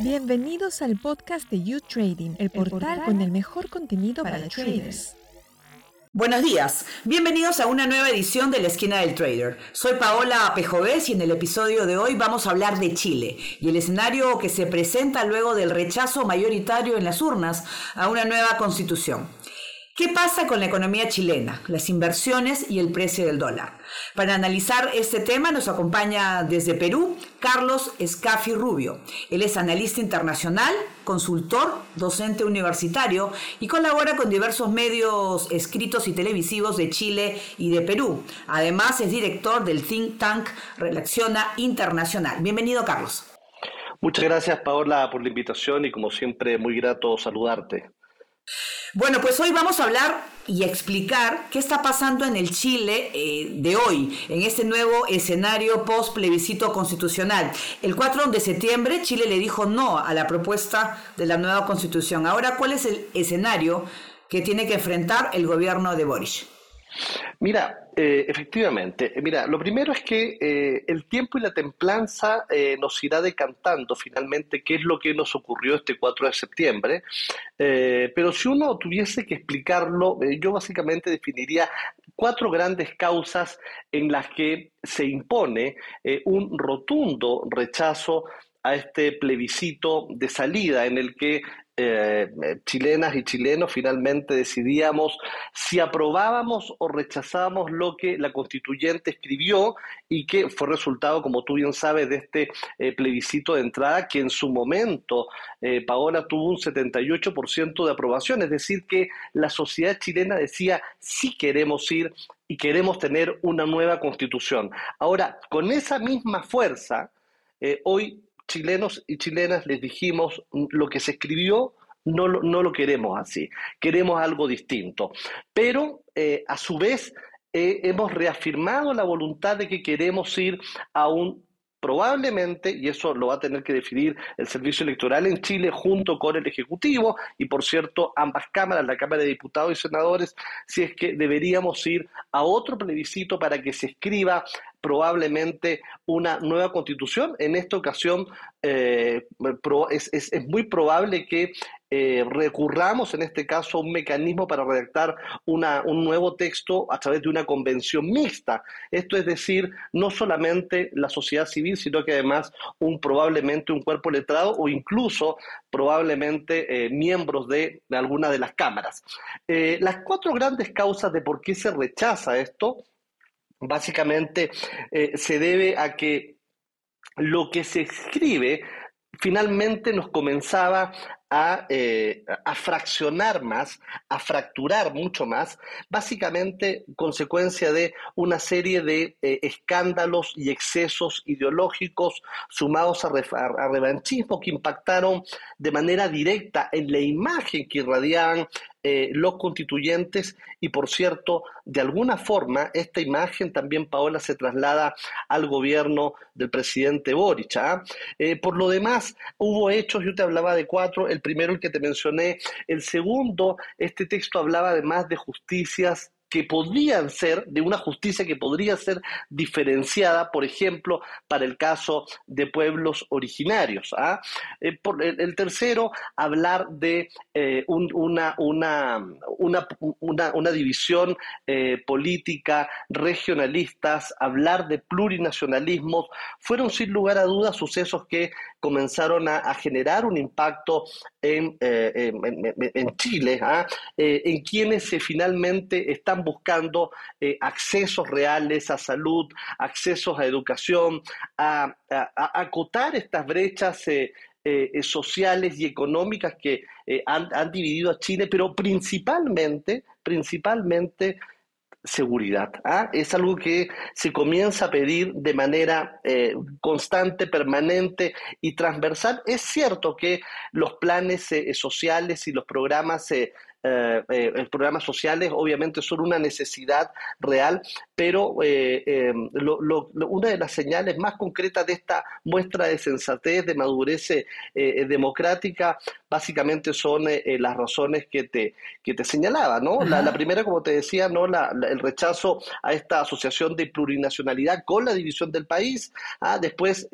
Bienvenidos al podcast de You Trading, el portal con el mejor contenido para, para traders. Buenos días, bienvenidos a una nueva edición de la esquina del trader. Soy Paola Pejovés y en el episodio de hoy vamos a hablar de Chile y el escenario que se presenta luego del rechazo mayoritario en las urnas a una nueva constitución. ¿Qué pasa con la economía chilena, las inversiones y el precio del dólar? Para analizar este tema nos acompaña desde Perú Carlos Escafi Rubio. Él es analista internacional, consultor, docente universitario y colabora con diversos medios escritos y televisivos de Chile y de Perú. Además es director del think tank Relaciona Internacional. Bienvenido Carlos. Muchas gracias Paola por la invitación y como siempre muy grato saludarte. Bueno, pues hoy vamos a hablar y explicar qué está pasando en el Chile eh, de hoy, en este nuevo escenario post plebiscito constitucional. El 4 de septiembre Chile le dijo no a la propuesta de la nueva constitución. Ahora, ¿cuál es el escenario que tiene que enfrentar el gobierno de Boris? Mira, eh, efectivamente, mira, lo primero es que eh, el tiempo y la templanza eh, nos irá decantando finalmente qué es lo que nos ocurrió este 4 de septiembre, pero si uno tuviese que explicarlo, yo básicamente definiría cuatro grandes causas en las que se impone un rotundo rechazo a este plebiscito de salida en el que eh, chilenas y chilenos finalmente decidíamos si aprobábamos o rechazábamos lo que la constituyente escribió y que fue resultado, como tú bien sabes, de este eh, plebiscito de entrada que en su momento eh, Paola tuvo un 78% de aprobación, es decir, que la sociedad chilena decía sí queremos ir y queremos tener una nueva constitución. Ahora, con esa misma fuerza, hoy chilenos y chilenas les dijimos lo que se escribió no, no lo queremos así, queremos algo distinto. Pero eh, a su vez eh, hemos reafirmado la voluntad de que queremos ir a un probablemente, y eso lo va a tener que definir el Servicio Electoral en Chile junto con el Ejecutivo y por cierto ambas cámaras, la Cámara de Diputados y Senadores, si es que deberíamos ir a otro plebiscito para que se escriba probablemente una nueva constitución. En esta ocasión eh, es, es, muy probable que eh, recurramos en este caso a un mecanismo para redactar un nuevo texto a través de una convención mixta. Esto es decir, no solamente la sociedad civil, sino que además un probablemente un cuerpo letrado o incluso probablemente eh, miembros de, alguna de las cámaras. las cuatro grandes causas de por qué se rechaza esto básicamente eh, se debe a que lo que se escribe finalmente nos comenzaba eh, a, fraccionar más, a fracturar mucho más, básicamente consecuencia de una serie de eh, escándalos y excesos ideológicos sumados a, a, revanchismo que impactaron de manera directa en la imagen que irradiaban eh, los constituyentes y por cierto, de alguna forma esta imagen también, Paola, se traslada al gobierno del presidente Boric. ¿ah? por lo demás, hubo hechos, yo te hablaba de cuatro, el primero el que te mencioné, el segundo, este texto hablaba además de justicias que podrían ser, de una justicia que podría ser diferenciada, por ejemplo, para el caso de pueblos originarios. ¿ah? Eh, el, tercero, hablar de eh, una, una, una, división eh, política, regionalistas, hablar de plurinacionalismos, fueron sin lugar a dudas sucesos que comenzaron a, generar un impacto en, en, Chile, ¿ah? en quienes se finalmente están buscando eh, accesos reales a salud, accesos a educación, a, acotar estas brechas eh, eh, sociales y económicas que han, dividido a Chile, pero principalmente, principalmente seguridad. ¿ah? Es algo que se comienza a pedir de manera constante, permanente y transversal. Es cierto que los planes sociales y los programas eh, eh, programas sociales obviamente son una necesidad real, pero eh, una de las señales más concretas de esta muestra de sensatez, de madurez democrática, básicamente son las razones que te, que te señalaba, ¿no? La, primera, como te decía, ¿no? La, el rechazo a esta asociación de plurinacionalidad con la división del país, ¿ah? después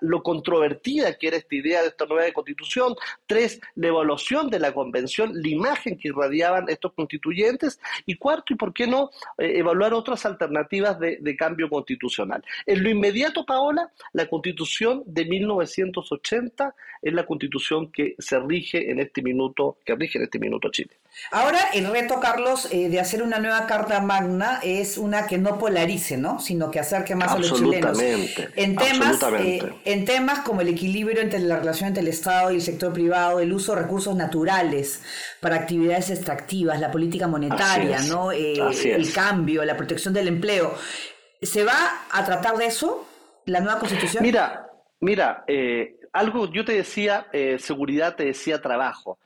lo controvertida que era esta idea de esta nueva constitución, tres, la evaluación de la convención, la que irradiaban estos constituyentes, y cuarto, y por qué no, eh, evaluar otras alternativas de, cambio constitucional. En lo inmediato, Paola, la constitución de 1980 es la constitución que se rige en este minuto, que rige en este minuto Chile. Ahora el reto, Carlos, eh, de hacer una nueva Carta Magna es una que no polarice, ¿no? sino que acerque más a los chilenos. En temas, eh, en temas como el equilibrio entre la relación entre el Estado y el sector privado, el uso de recursos naturales para actividades extractivas, la política monetaria, ¿no? Eh, el cambio, la protección del empleo. ¿Se va a tratar de eso, la nueva constitución? Mira, mira, algo yo te decía seguridad, te decía trabajo.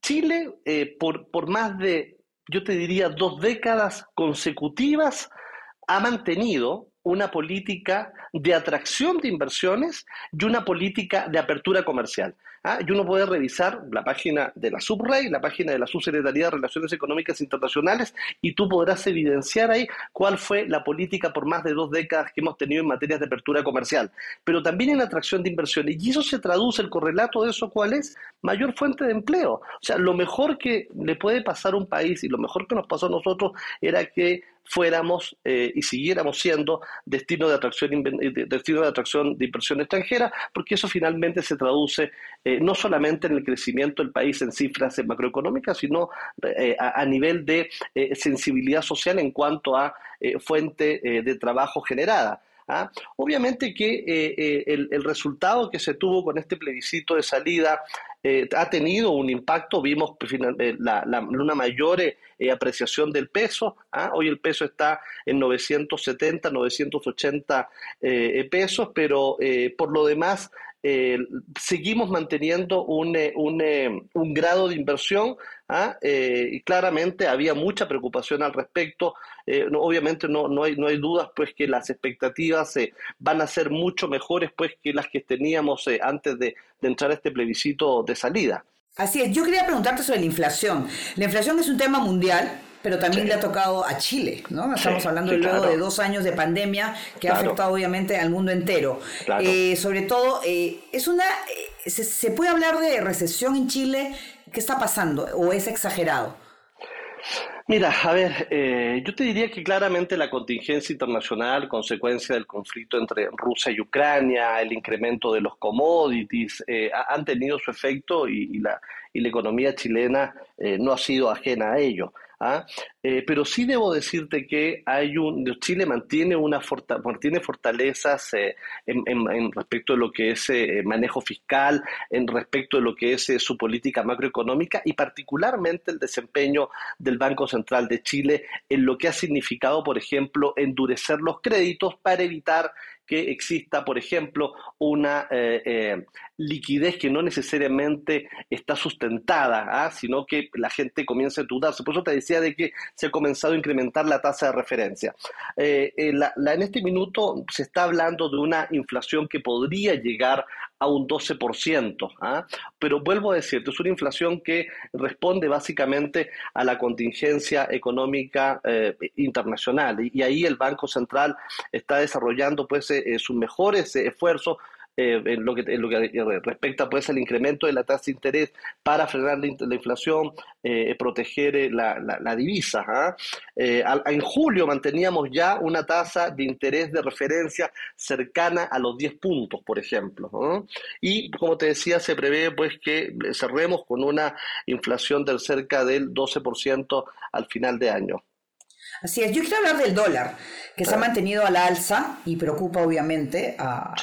Chile, eh, por, por más de, yo te diría, dos décadas consecutivas, ha mantenido una política de atracción de inversiones y una política de apertura comercial. ¿ah? Y uno puede revisar la página de la Subrey, la página de la Subsecretaría de Relaciones Económicas Internacionales, y tú podrás evidenciar ahí cuál fue la política por más de dos décadas que hemos tenido en materia de apertura comercial, pero también en atracción de inversiones. Y eso se traduce, el correlato de eso, ¿cuál es? Mayor fuente de empleo. O sea, lo mejor que le puede pasar a un país y lo mejor que nos pasó a nosotros era que fuéramos eh, y siguiéramos siendo destino de atracción destino de atracción de inversión extranjera, porque eso finalmente se traduce eh, no solamente en el crecimiento del país en cifras macroeconómicas, sino eh, a, nivel de sensibilidad social en cuanto a fuente de trabajo generada. ¿Ah? Obviamente que el, el, resultado que se tuvo con este plebiscito de salida eh, ha tenido un impacto, vimos eh, una mayor eh, apreciación del peso, ¿ah? hoy el peso está en 970, 980 pesos, pero por lo demás seguimos manteniendo un, un, grado de inversión ¿ah? y claramente había mucha preocupación al respecto. obviamente no, no, hay, no hay dudas pues que las expectativas van a ser mucho mejores pues que las que teníamos antes de entrar a este plebiscito de salida. Así es, yo quería preguntarte sobre la inflación. La inflación es un tema mundial, pero también le ha tocado a Chile, ¿no? Estamos hablando luego de dos años de pandemia que ha afectado obviamente al mundo entero. Eh, sobre todo, eh, es una, eh, se, se, puede hablar de recesión en Chile? ¿Qué está pasando? ¿O es exagerado? Mira, a ver, eh, yo te diría que claramente la contingencia internacional, consecuencia del conflicto entre Rusia y Ucrania, el incremento de los commodities, eh, han tenido su efecto y, la, y la economía chilena eh, no ha sido ajena a ello. ¿Ah? Eh, pero sí debo decirte que hay un, Chile mantiene, una mantiene fortalezas eh, en, respecto de lo que es eh, manejo fiscal, en respecto de lo que es su política macroeconómica y particularmente el desempeño del Banco Central de Chile en lo que ha significado, por ejemplo, endurecer los créditos para evitar que exista, por ejemplo, una liquidez que no necesariamente está sustentada, ¿ah? sino que la gente comienza a dudarse. Por eso te decía de que se ha comenzado a incrementar la tasa de referencia. Eh, en este minuto se está hablando de una inflación que podría llegar a un 12%. ¿ah? Pero vuelvo a decirte, es una inflación que responde básicamente a la contingencia económica internacional. Y, y, ahí el Banco Central está desarrollando pues, eh, sus mejores eh, esfuerzos eh, en, lo que, lo que respecta pues al incremento de la tasa de interés para frenar la, inflación, proteger la, la, divisa. ¿ah? en julio manteníamos ya una tasa de interés de referencia cercana a los 10 puntos, por ejemplo. Y como te decía, se prevé pues que cerremos con una inflación del cerca del 12% al final de año. Así es, yo quiero hablar del dólar, que se ha mantenido a la alza y preocupa obviamente a,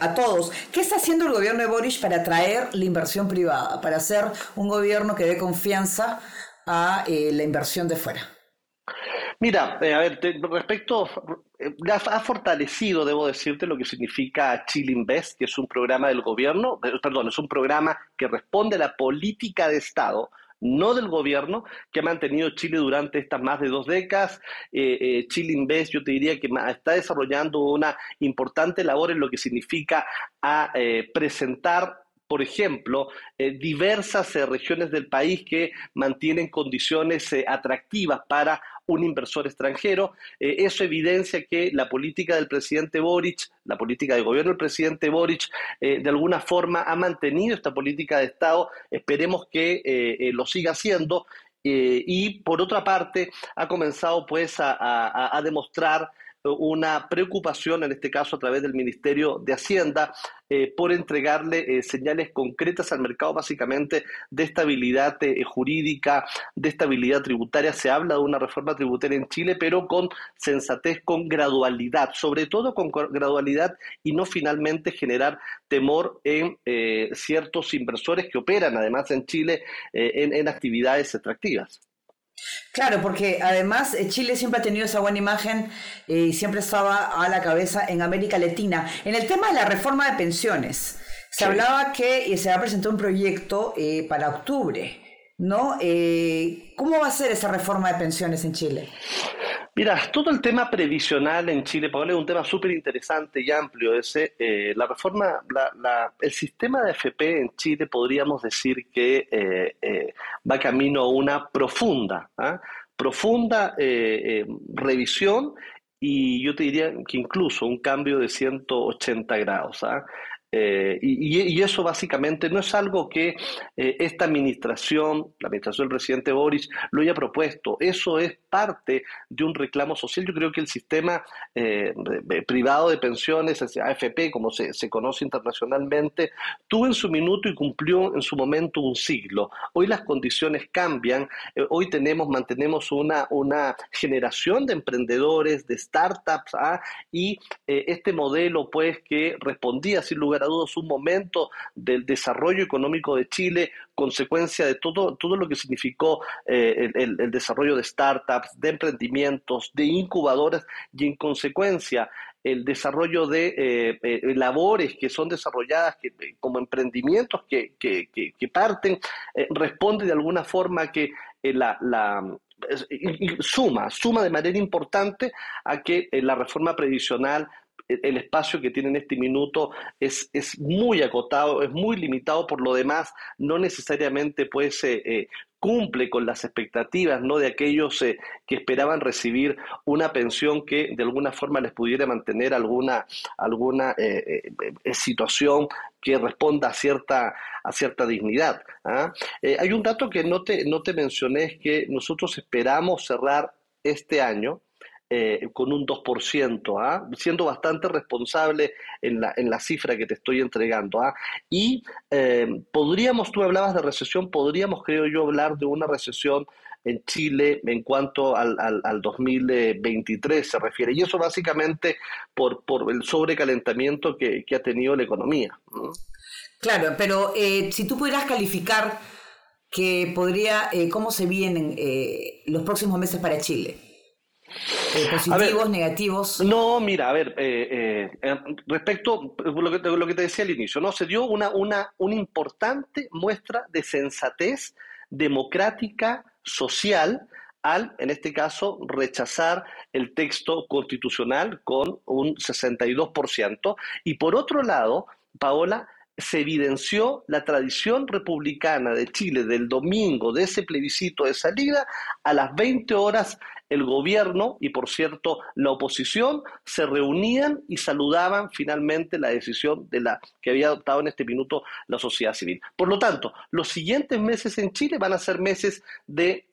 a, todos. ¿Qué está haciendo el gobierno de Boris para atraer la inversión privada, para hacer un gobierno que dé confianza a eh, la inversión de fuera? Mira, eh, a ver, respecto, eh, ha fortalecido, debo decirte, lo que significa Chile Invest, que es un programa del gobierno, perdón, es un programa que responde a la política de Estado no del gobierno, que ha mantenido Chile durante estas más de dos décadas. Eh, eh, Chile Invest, yo te diría que está desarrollando una importante labor en lo que significa a eh, presentar por ejemplo, diversas regiones del país que mantienen condiciones atractivas para un inversor extranjero. Eh, eso evidencia que la política del presidente Boric, la política del gobierno del presidente Boric, eh, de alguna forma ha mantenido esta política de Estado. Esperemos que eh, lo siga haciendo. y por otra parte, ha comenzado pues a demostrar una preocupación, en este caso a través del Ministerio de Hacienda, eh, por entregarle eh, señales concretas al mercado, básicamente de estabilidad eh, jurídica, de estabilidad tributaria. Se habla de una reforma tributaria en Chile, pero con sensatez, con gradualidad, sobre todo con gradualidad y no finalmente generar temor en ciertos inversores que operan además en Chile en actividades extractivas. Claro, porque además eh, Chile siempre ha tenido esa buena imagen eh, y siempre estaba a la cabeza en América Latina. En el tema de la reforma de pensiones, se hablaba que eh, se va a presentar un proyecto para octubre, ¿no? ¿Cómo va a ser esa reforma de pensiones en Chile? Mira, todo el tema previsional en Chile, Pablo, es un tema súper interesante y amplio. Ese, eh, la reforma, el sistema de FP en Chile podríamos decir que eh, eh, va camino a una profunda, ¿ah? profunda revisión y yo te diría que incluso un cambio de 180 grados. ¿ah? Eh, y, eso básicamente no es algo que eh, esta administración, la administración del presidente Boris, lo haya propuesto. Eso es parte de un reclamo social. Yo creo que el sistema eh, privado de pensiones, AFP, como se, se, conoce internacionalmente, tuvo en su minuto y cumplió en su momento un siglo. Hoy las condiciones cambian. hoy tenemos, mantenemos una, una generación de emprendedores, de startups, ¿ah? y este modelo, pues, que respondía sin lugar a dudas un momento del desarrollo económico de Chile, consecuencia de todo, todo lo que significó eh, el, desarrollo de startups, de emprendimientos, de incubadoras y en consecuencia el desarrollo de eh, eh, labores que son desarrolladas como emprendimientos que, parten, responde de alguna forma que la, la suma, suma de manera importante a que la reforma previsional el espacio que tiene en este minuto es, es muy acotado, es muy limitado, por lo demás no necesariamente pues, eh, cumple con las expectativas ¿no? de aquellos eh, que esperaban recibir una pensión que de alguna forma les pudiera mantener alguna, alguna eh, situación que responda a cierta, a cierta dignidad. ¿ah? hay un dato que no te, no te mencioné, es que nosotros esperamos cerrar este año eh, con un 2%, ¿ah? siendo bastante responsable en la, en la cifra que te estoy entregando. ¿ah? Y eh, podríamos, tú hablabas de recesión, podríamos, creo yo, hablar de una recesión en Chile en cuanto al, al, 2023 se refiere. Y eso básicamente por, por el sobrecalentamiento que, ha tenido la economía. Claro, pero eh, si tú pudieras calificar que podría, cómo se vienen los próximos meses para Chile. Eh, ¿Positivos, negativos? No, mira, a ver, eh, eh, respecto a lo que, lo que te decía al inicio, ¿no? Se dio una, una, una importante muestra de sensatez democrática, social, al, en este caso, rechazar el texto constitucional con un 62%. Y por otro lado, Paola, se evidenció la tradición republicana de Chile del domingo, de ese plebiscito de salida, a las 20 horas el gobierno y, por cierto, la oposición se reunían y saludaban finalmente la decisión de la que había adoptado en este minuto la sociedad civil. Por lo tanto, los siguientes meses en Chile van a ser meses de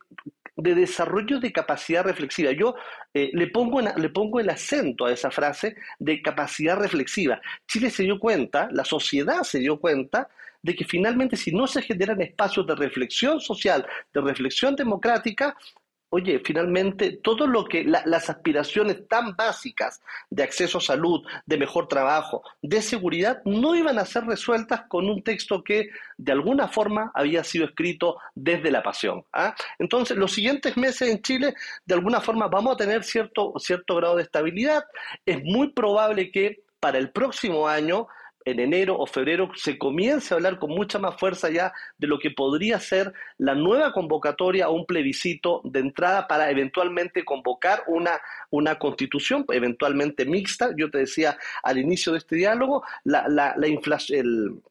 de desarrollo de capacidad reflexiva. Yo eh, le, pongo le pongo el acento a esa frase de capacidad reflexiva. Chile se dio cuenta, la sociedad se dio cuenta de que finalmente si no se generan espacios de reflexión social, de reflexión democrática, Oye, finalmente, todo lo que las aspiraciones tan básicas de acceso a salud, de mejor trabajo, de seguridad, no iban a ser resueltas con un texto que de alguna forma había sido escrito desde la pasión. ¿ah? Entonces, los siguientes meses en Chile, de alguna forma, vamos a tener cierto, cierto grado de estabilidad. Es muy probable que para el próximo año en enero o febrero se comience a hablar con mucha más fuerza ya de lo que podría ser la nueva convocatoria a un plebiscito de entrada para eventualmente convocar una, una constitución, eventualmente mixta. Yo te decía al inicio de este diálogo, la, la, la inflación, el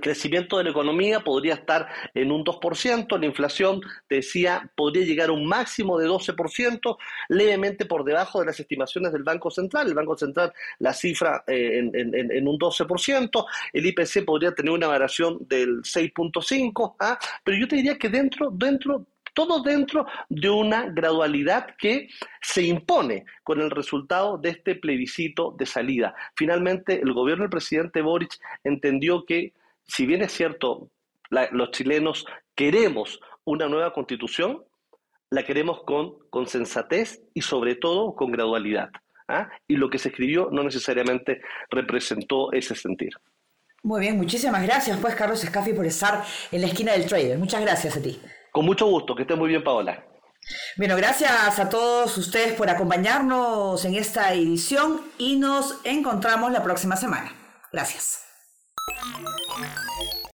crecimiento de la economía podría estar en un 2%, la inflación, te decía, podría llegar a un máximo de 12%, levemente por debajo de las estimaciones del Banco Central. El Banco Central la cifra eh, en, un 12%, el IPC podría tener una variación del 6.5%, ¿ah? pero yo te diría que dentro, dentro todo dentro de una gradualidad que se impone con el resultado de este plebiscito de salida. Finalmente, el gobierno del presidente Boric entendió que si bien es cierto, los chilenos queremos una nueva constitución, la queremos con, con sensatez y sobre todo con gradualidad. ¿ah? Y lo que se escribió no necesariamente representó ese sentir. Muy bien, muchísimas gracias pues Carlos Escafi por estar en la esquina del trader. Muchas gracias a ti. Con mucho gusto, que esté muy bien Paola. Bueno, gracias a todos ustedes por acompañarnos en esta edición y nos encontramos la próxima semana. Gracias.